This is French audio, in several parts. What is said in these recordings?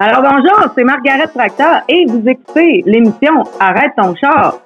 Alors bonjour, c'est Margaret Tracteur et vous écoutez l'émission Arrête ton char.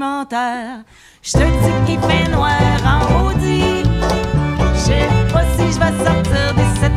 Je te dis qu'il fait noir en maudit. Je sais pas si je vais sortir de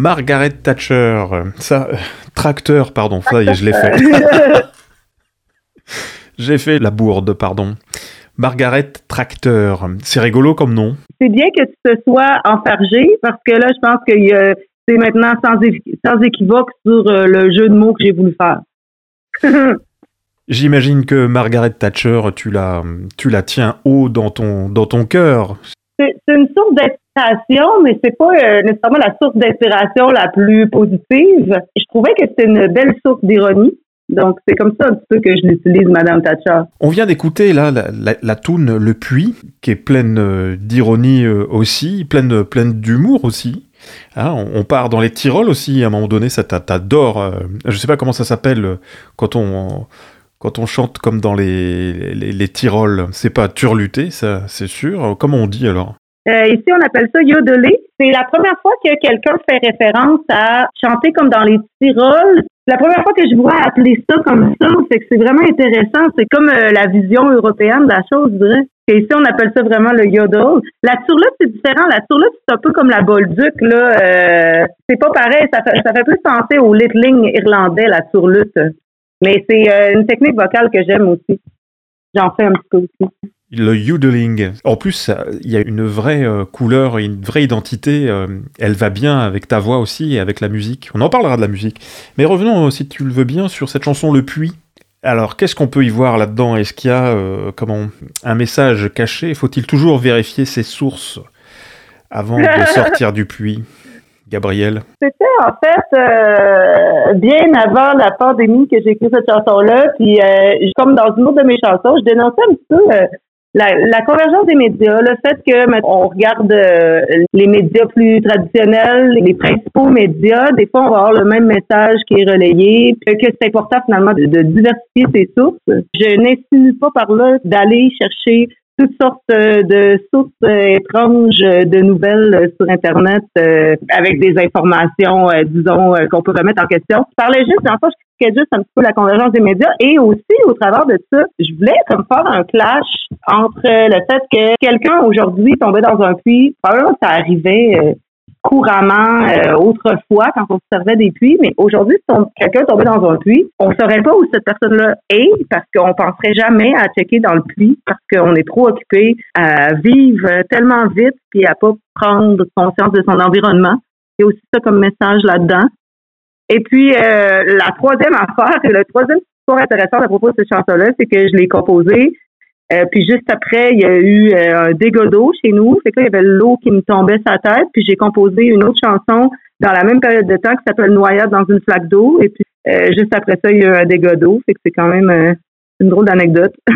Margaret Thatcher. Ça, euh, tracteur, pardon. Ça y est, je l'ai fait. J'ai fait la bourde, pardon. Margaret Tracteur. C'est rigolo comme nom. C'est bien que tu te sois enfargé parce que là, je pense que euh, c'est maintenant sans, équi- sans équivoque sur euh, le jeu de mots que j'ai voulu faire. J'imagine que Margaret Thatcher, tu la, tu la tiens haut dans ton, dans ton cœur. c'est une source d'inspiration, mais c'est pas euh, nécessairement la source d'inspiration la plus positive. Je trouvais que c'était une belle source d'ironie. Donc, c'est comme ça un petit peu que je l'utilise, Madame Thatcher. On vient d'écouter là la, la, toune Le Puits, qui est pleine euh, d'ironie euh, aussi, pleine, pleine d'humour aussi. Hein, on, part dans les Tyrols aussi, à un moment donné, ça t'a- t'adore. je sais pas comment ça s'appelle quand on, quand on chante comme dans les, les, les Tyrols. C'est pas turluté, ça, c'est sûr. Comment on dit alors? Euh, ici, on appelle ça yodeler. C'est la première fois que quelqu'un fait référence à chanter comme dans les Tyrols. La première fois que je vois appeler ça comme ça, c'est que c'est vraiment intéressant. C'est comme euh, la vision européenne de la chose, je dirais. Et ici, on appelle ça vraiment le yodel. La turlute, c'est différent. La turlute, c'est un peu comme la bolduc, là. Euh, c'est pas pareil. Ça fait, ça fait plus penser au littling irlandais, la turlute. Mais c'est une technique vocale que j'aime aussi. J'en fais un petit peu aussi. Le yodeling. En plus, il y a une vraie euh, couleur et une vraie identité. euh, elle va bien avec ta voix aussi et avec la musique. On en parlera de la musique. Mais revenons, euh, si tu le veux bien, sur cette chanson Le Puits. Alors, qu'est-ce qu'on peut y voir là-dedans? Est-ce qu'il y a euh, comment, un message caché? Faut-il toujours vérifier ses sources avant de sortir du puits? Gabriel? C'était en fait euh, bien avant la pandémie que j'ai écrit cette chanson-là. Puis euh, comme dans une autre de mes chansons, je dénonçais un petit peu euh, la, la convergence des médias, le fait que on regarde euh, les médias plus traditionnels, les principaux médias, des fois on va avoir le même message qui est relayé, que c'est important finalement de, de diversifier ses sources. Je n'insinue pas par là d'aller chercher toutes sortes euh, de sources euh, étranges euh, de nouvelles sur Internet euh, avec des informations, disons, qu'on peut remettre en question. Je parlais juste, en fait, je juste un petit peu la convergence des médias et aussi, au travers de ça, je voulais comme faire un clash entre le fait que quelqu'un aujourd'hui tombait dans un puits, probablement ça arrivait couramment euh, autrefois quand on se servait des puits, mais aujourd'hui, si quelqu'un tombait dans un puits, on saurait pas où cette personne-là est parce qu'on penserait jamais à checker dans le puits parce qu'on est trop occupé à vivre tellement vite puis à pas prendre conscience de son environnement. Il y a aussi ça comme message là-dedans. Et puis, euh, la troisième affaire, le troisième histoire intéressante à propos de cette chanson-là, c'est que je l'ai composée euh, puis juste après, il y a eu euh, un dégât d'eau chez nous. Fait que là, il y avait l'eau qui me tombait sur la tête. Puis j'ai composé une autre chanson dans la même période de temps qui s'appelle Noyade dans une flaque d'eau. Et puis euh, juste après ça, il y a eu un dégât d'eau. Fait que c'est quand même une drôle d'anecdote.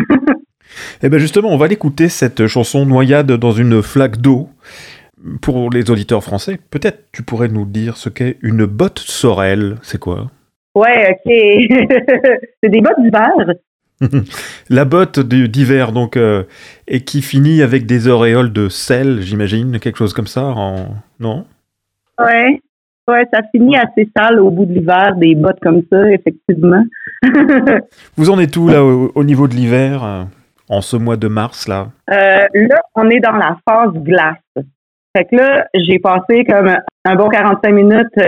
Eh bien justement, on va l'écouter, cette chanson Noyade dans une flaque d'eau. Pour les auditeurs français, peut-être tu pourrais nous dire ce qu'est une botte sorel. C'est quoi? Ouais, OK. c'est des bottes d'hiver. La botte d'hiver, donc, euh, et qui finit avec des auréoles de sel, j'imagine, quelque chose comme ça, en... non? Ouais. Ouais, ça finit assez sale au bout de l'hiver, des bottes comme ça, effectivement. Vous en êtes où, là, au, au niveau de l'hiver, euh, en ce mois de mars, là? Euh, là, on est dans la phase glace. Fait que là, j'ai passé comme un bon 45 minutes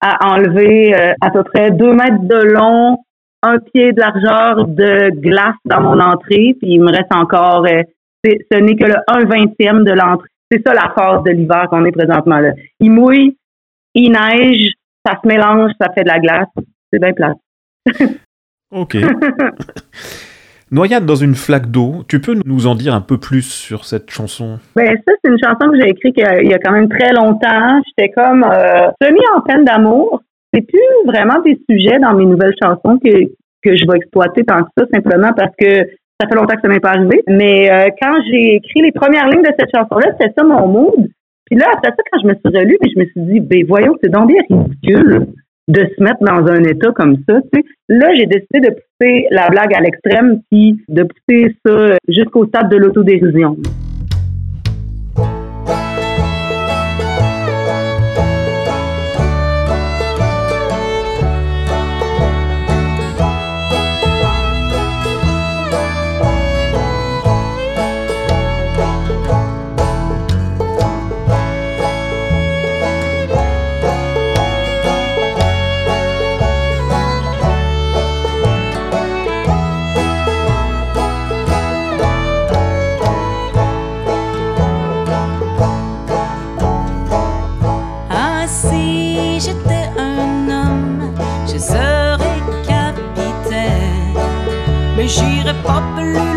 à enlever à peu près deux mètres de long, un pied de largeur de glace dans mon entrée, puis il me reste encore, euh, ce n'est que le 1 vingtième de l'entrée. C'est ça la phase de l'hiver qu'on est présentement là. Il mouille, il neige, ça se mélange, ça fait de la glace. C'est bien plate. Ok. Noyade dans une flaque d'eau, tu peux nous en dire un peu plus sur cette chanson? Ben ça, c'est une chanson que j'ai écrite il y a- il y a quand même très longtemps. J'étais comme euh, semi en peine d'amour. C'est plus vraiment des sujets dans mes nouvelles chansons que, que je vais exploiter tant que ça, simplement parce que ça fait longtemps que ça m'est pas arrivé. Mais euh, quand j'ai écrit les premières lignes de cette chanson-là, c'était ça mon mood. Puis là, après ça, quand je me suis relue, puis je me suis dit, ben voyons, c'est donc bien ridicule de se mettre dans un état comme ça. Là, j'ai décidé de pousser la blague à l'extrême, puis de pousser ça jusqu'au stade de l'autodérision. Si j'étais un homme, je serais capitaine. Mais j'irai pas plus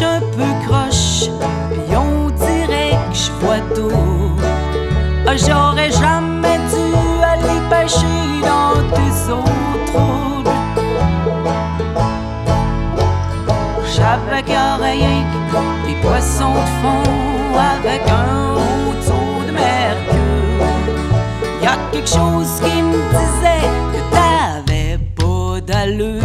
suis un peu croche, puis on dirait que je vois tout. Ah, J'aurais jamais dû aller pêcher dans tes eaux troubles. J'avais rien que des poissons de fond avec un haut de mercure. Y a quelque chose qui me disait que t'avais pas d'allure.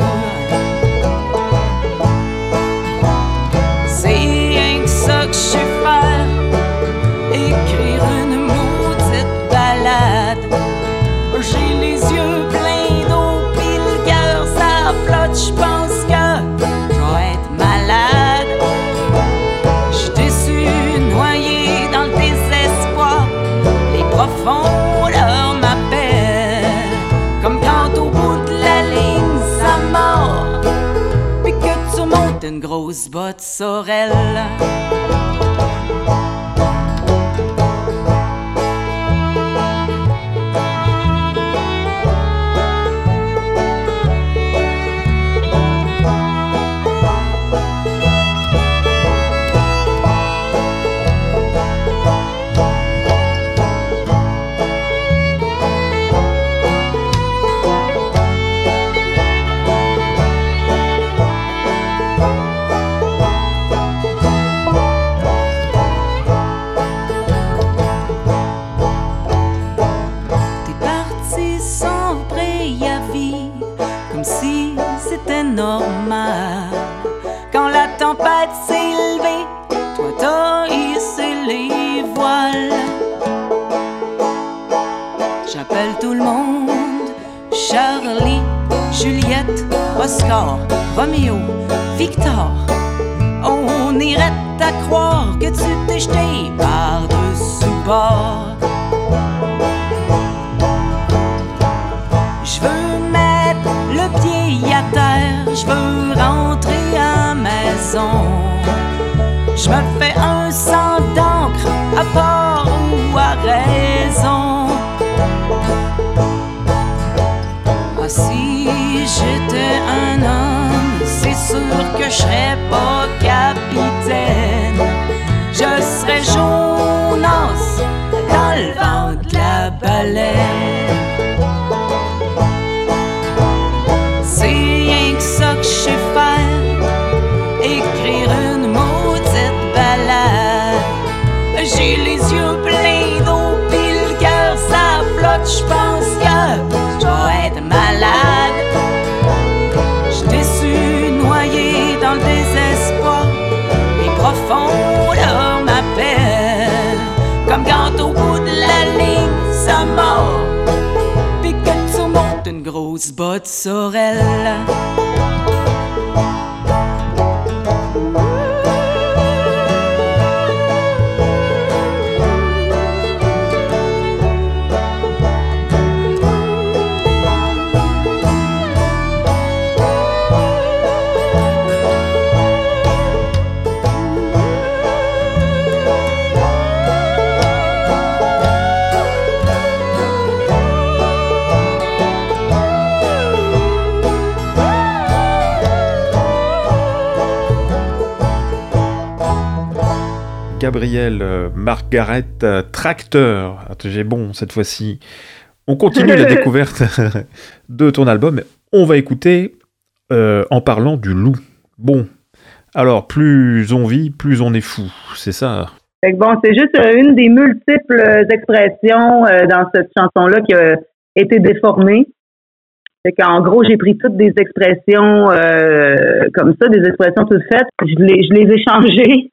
Une grosse botte maison. Je me fais un sang d'encre à part ou à raison. Ah, si j'étais un homme, c'est sûr que je serais pas capitaine. Je serais Jonas dans le vent de la baleine. Les yeux pleins d'eau, pis le cœur ça flotte, je pense que je dois être malade. J'suis déçu, noyé dans le désespoir, les profondeurs m'appellent, comme quand au bout de la ligne ça mord puis que tu montes une grosse botte sorelle. Gabriel euh, Margaret euh, Tracteur. Ah, J'ai bon cette fois-ci. On continue la découverte de ton album. On va écouter euh, en parlant du loup. Bon, alors plus on vit, plus on est fou, c'est ça? Bon, c'est juste une des multiples expressions dans cette chanson-là qui a été déformée. Fait qu'en gros, j'ai pris toutes des expressions euh, comme ça, des expressions toutes faites. Je les, je les ai changées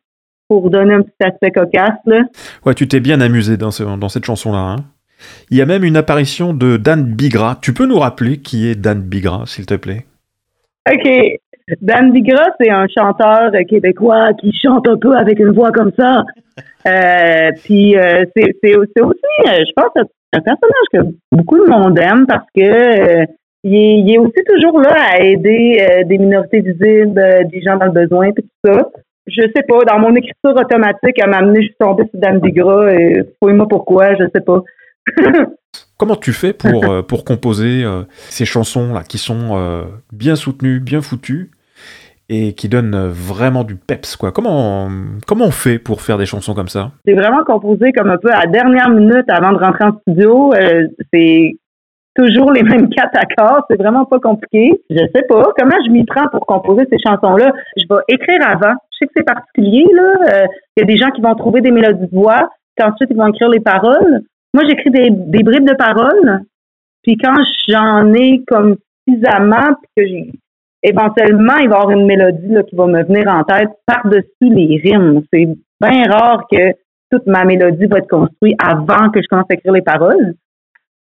pour donner un petit aspect cocasse. Là. Ouais, tu t'es bien amusé dans, ce- dans cette chanson-là. hein. Il y a même une apparition de Dan Bigra. Tu peux nous rappeler qui est Dan Bigra, s'il te plaît? OK. Dan Bigra, c'est un chanteur québécois qui chante un peu avec une voix comme ça. Euh, puis euh, c'est c'est aussi, euh, je pense, un personnage que beaucoup de monde aime parce que euh, il, est, il est aussi toujours là à aider des minorités visibles, des gens dans le besoin, puis tout ça. Je sais pas, dans mon écriture automatique, elle m'a amené, je suis tombée sur Dan Bigra, et fouille-moi pourquoi, je sais pas. Comment tu fais pour, euh, pour composer euh, ces chansons-là qui sont euh, bien soutenues, bien foutues et qui donnent vraiment du peps quoi? Comment, comment on fait pour faire des chansons comme ça? C'est vraiment composé comme un peu à la dernière minute avant de rentrer en studio. C'est toujours les mêmes quatre accords. C'est vraiment pas compliqué. Je sais pas comment je m'y prends pour composer ces chansons-là? Je vais écrire avant. Que c'est particulier, là. Euh, Il y a des gens qui vont trouver des mélodies de voix, puis ensuite ils vont écrire les paroles. Moi, j'écris des, des bribes de paroles, puis quand j'en ai comme suffisamment, puis que j'ai éventuellement, il va y avoir une mélodie là, qui va me venir en tête par-dessus les rimes. C'est bien rare que toute ma mélodie va être construite avant que je commence à écrire les paroles.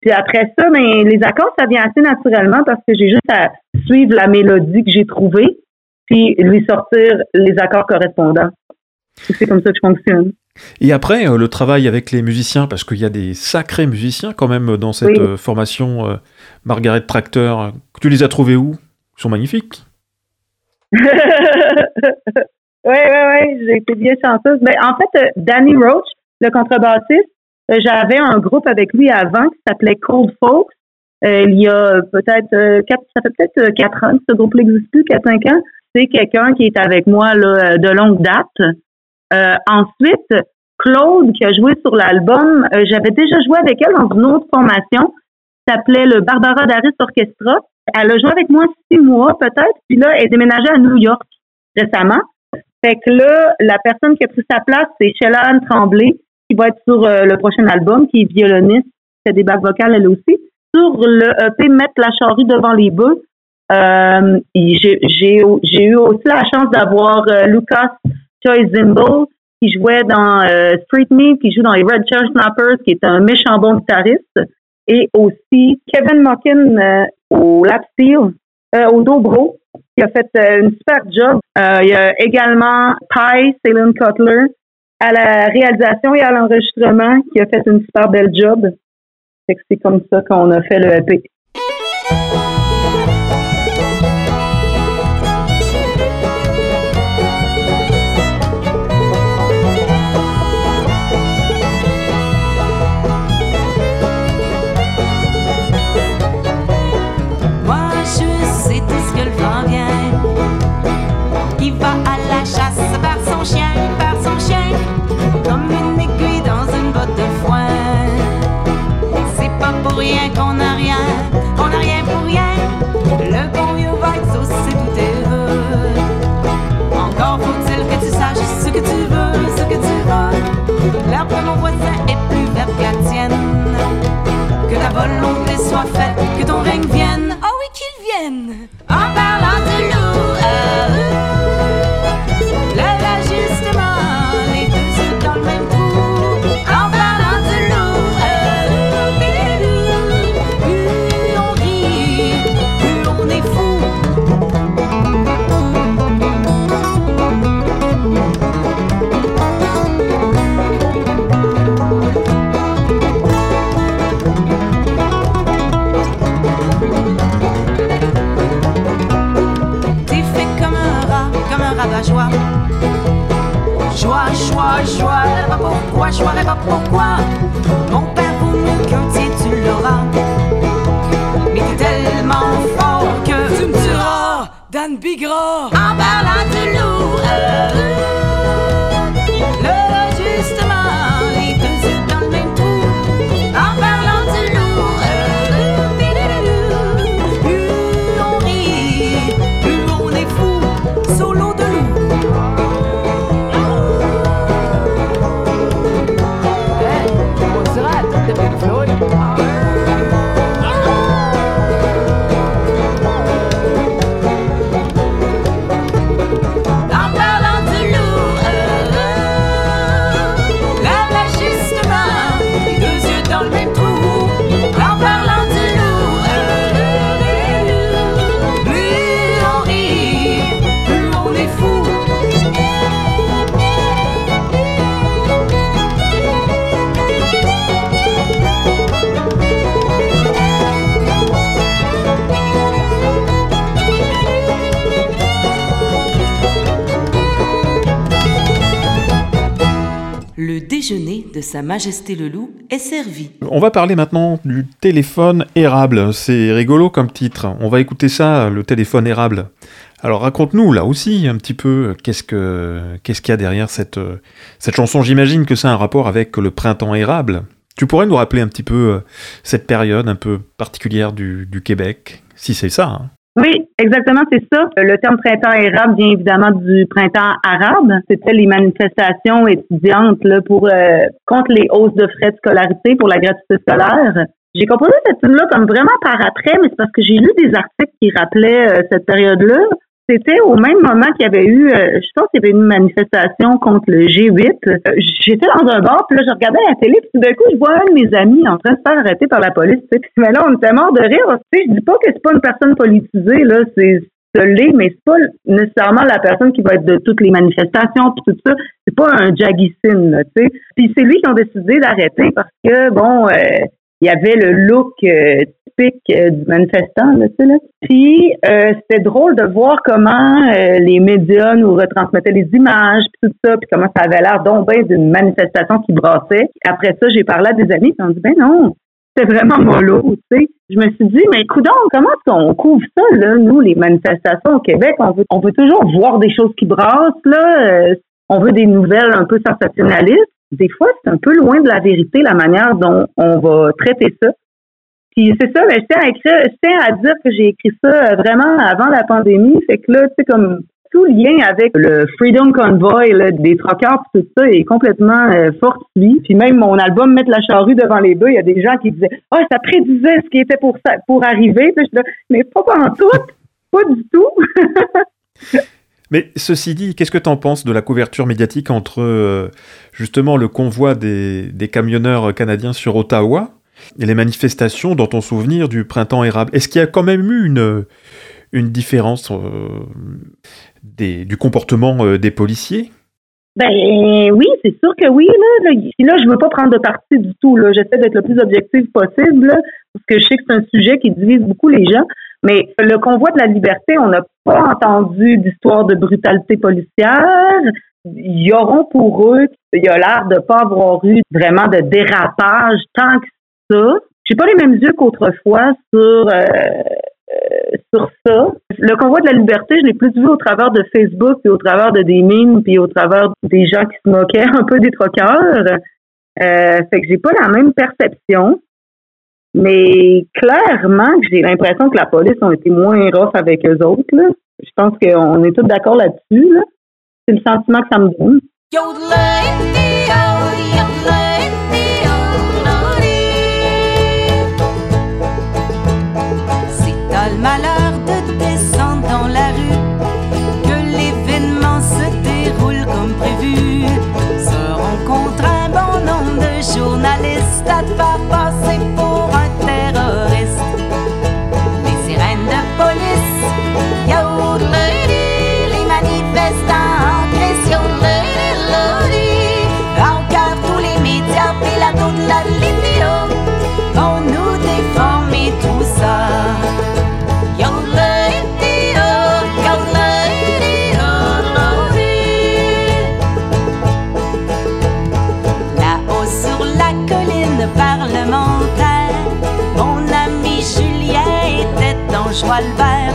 Puis après ça, ben, les accords, ça vient assez naturellement parce que j'ai juste à suivre la mélodie que j'ai trouvée, puis lui sortir les accords correspondants. C'est comme ça que je fonctionne. Et après, euh, le travail avec les musiciens, parce qu'il y a des sacrés musiciens quand même dans cette Oui. euh, formation euh, Margaret Tracteur. euh, Tu les as trouvés où? Ils sont magnifiques. Oui, oui, oui, j'ai été bien chanceuse. Mais en fait, Danny Roach, le contrebassiste, j'avais un groupe avec lui avant qui s'appelait Cold Folks. Il y a peut-être quatre, ça fait peut-être euh, quatre ans que ce groupe n'existe plus, quatre, cinq ans. C'est quelqu'un qui est avec moi euh, de longue date. Euh, ensuite, Claude, qui a joué sur l'album, euh, j'avais déjà joué avec elle dans une autre formation s'appelait le Barbara Daris Orchestra. Elle a joué avec moi six mois peut-être, puis là, elle est déménagée à New York récemment. Fait que là, la personne qui a pris sa place, c'est Shellan Tremblay, qui va être sur le prochain album, qui est violoniste, fait des bacs vocales elle aussi. Sur le EP Mettre la charrue devant les bœufs, euh, j'ai eu aussi la chance d'avoir euh, Lucas Joy Zimble, qui jouait dans euh, Street Meat, qui joue dans les Red Chair Snappers, qui est un méchant bon guitariste, et aussi Kevin Mockin au lap steel, au dobro, qui a fait une super job. Il y a également Ty, Céline Cutler, à la réalisation et à l'enregistrement, qui a fait une super belle job. C'est comme ça qu'on a fait le EP. Rien qu'on a tueras, Dan Bigra. En parlant de loup, euh, de Sa Majesté le Loup est servi. On va parler maintenant du téléphone érable. C'est rigolo comme titre. On va écouter ça, le téléphone érable. Alors raconte-nous là aussi un petit peu qu'est-ce que qu'il y a derrière cette chanson. J'imagine que ça a un rapport avec le printemps érable. Tu pourrais nous rappeler un petit peu euh, cette période un peu particulière du, du Québec, si c'est ça. hein Oui, exactement, c'est ça. Le terme printemps érable vient évidemment du printemps arabe. C'était les manifestations étudiantes là, pour euh, contre les hausses de frais de scolarité pour la gratuité scolaire. J'ai composé cette tune-là comme vraiment par après, mais c'est parce que j'ai lu des articles qui rappelaient euh, cette période-là. C'était au même moment qu'il y avait eu, euh, je pense qu'il y avait une manifestation contre le G8. Euh, J'étais dans un bar, puis là, je regardais la télé, puis tout d'un coup, je vois un de mes amis en train de se faire arrêter par la police. tu sais. Mais là, on était mort de rire. Tu sais, je dis pas que c'est pas une personne politisée, là, c'est mais c'est pas nécessairement la personne qui va être de toutes les manifestations puis tout ça. C'est pas un jagissine, là, tu sais. Puis c'est lui qui ont décidé d'arrêter parce que bon, euh, il y avait le look euh, du manifestant, là, là. Puis euh, c'était drôle de voir comment euh, les médias nous retransmettaient les images, puis tout ça, puis comment ça avait l'air donc d'une manifestation qui brassait. Après ça, j'ai parlé à des amis, qui ont dit ben non, c'était vraiment mollo, tu sais. Je me suis dit, mais coudonc, comment qu'on couvre ça, là, nous, les manifestations au Québec? On veut, on veut toujours voir des choses qui brassent, là. On veut des nouvelles un peu sensationnalistes. Des fois, c'est un peu loin de la vérité, la manière dont on va traiter ça. Puis c'est ça, mais je tiens à dire que j'ai écrit ça euh, vraiment avant la pandémie. Fait que là, tu sais, comme tout lien avec le Freedom Convoy là, des tout ça est complètement euh, fortuit. Puis même mon album Mettre la charrue devant les bœufs, il y a des gens qui disaient Ah, ça prédisait ce qui était pour ça pour arriver. Je dis, mais pas en tout, pas du tout. Mais ceci dit, qu'est-ce que tu en penses de la couverture médiatique entre euh, justement le convoi des, camionneurs canadiens sur Ottawa les manifestations dans ton souvenir du printemps érable Est-ce qu'il y a quand même eu une, une différence euh, du comportement euh, des policiers? Ben oui, c'est sûr que oui. Là, là, là je veux pas prendre de parti du tout. J'essaie d'être le plus objectif possible parce que je sais que c'est un sujet qui divise beaucoup les gens. Mais le convoi de la liberté, on n'a pas entendu d'histoire de brutalité policière. Ils auront pour eux, il y a l'air de pas avoir eu vraiment de dérapage tant que J'ai pas les mêmes yeux qu'autrefois sur euh, euh, sur ça. Le convoi de la liberté, je l'ai plus vu au travers de Facebook, puis au travers de des mimes, puis au travers des gens qui se moquaient un peu des troqueurs. Euh, fait que j'ai pas la même perception. Mais clairement j'ai l'impression que la police ont été moins rough avec eux autres. Là. Je pense qu'on est tous d'accord là-dessus. Là. C'est le sentiment que ça me donne. Parlementaire, mon ami Julien était en joie le vert,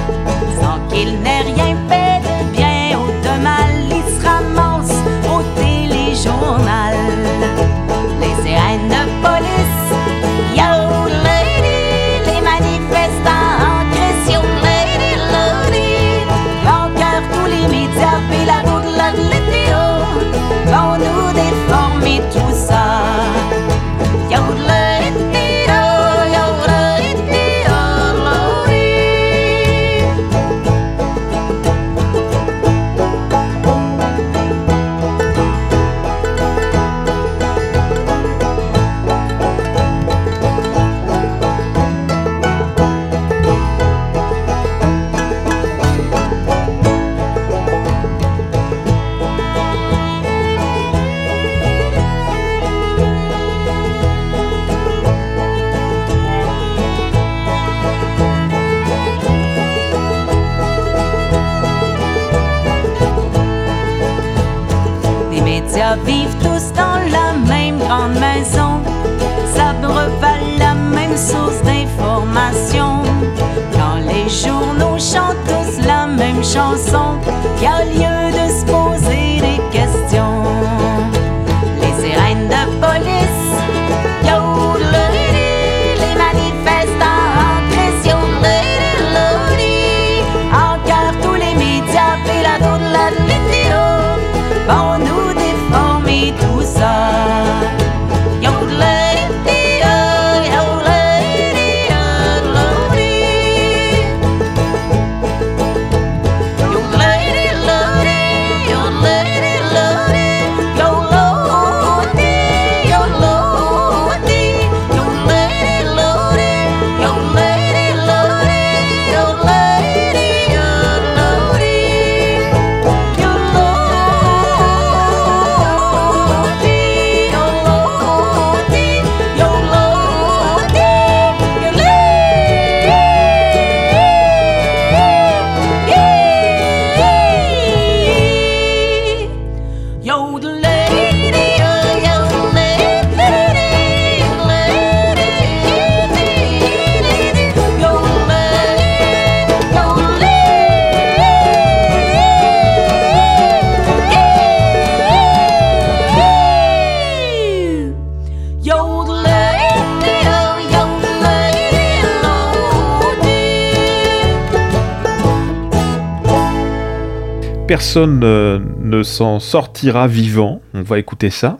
personne ne s'en sortira vivant. On va écouter ça.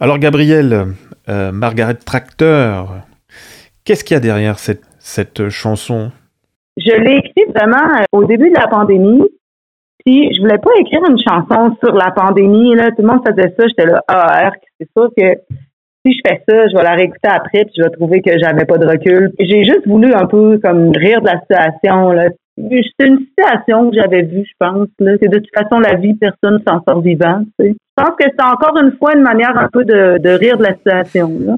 Alors Gabriel, euh, Margaret Tracteur, qu'est-ce qu'il y a derrière cette, cette chanson? Je l'ai écrite vraiment euh, au début de la pandémie. Puis je voulais pas écrire une chanson sur la pandémie. Là. Tout le monde faisait ça. J'étais là, ah, c'est sûr que si je fais ça, je vais la réécouter après, puis je vais trouver que j'avais pas de recul. J'ai juste voulu un peu comme rire de la situation. Là. C'est une situation que j'avais vue, je pense. Là. C'est de toute façon la vie, personne s'en sort vivant. Je pense que c'est encore une fois une manière un peu de, de rire de la situation. Là.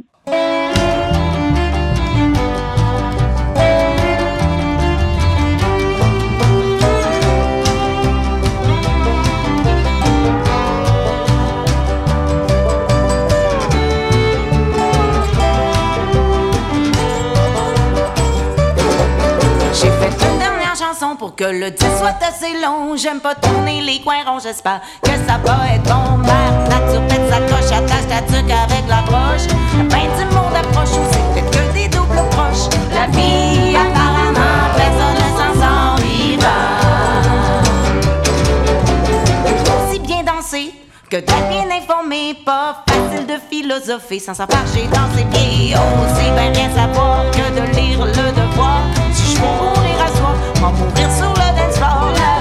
Pour que le disque soit assez long. J'aime pas tourner les coins ronds, j'espère que ça va être bon. Mère nature pète sa coche, attache ta tuque avec la broche. Fin du monde approche, ou c'est peut-être que des doubles proches. La vie, apparemment, personne ne s'en sort vivant. Aussi bien danser que d'être bien informé, pas facile de philosopher sans s'en fâcher dans ses pieds. Aussi bien rien savoir que de lire le devoir. Si je soi, m'en mourir sur le dance floor.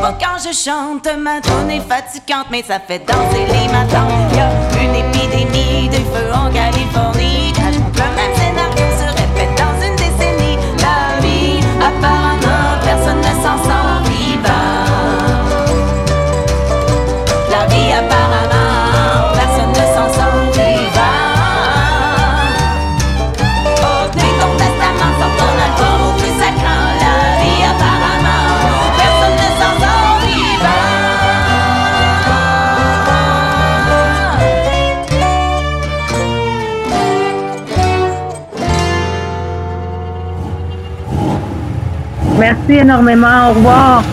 Pas quand je chante. Ma tune est fatigante, mais ça fait danser les matins. Y'a une épidémie de feu en Californie. Merci énormément. Au revoir.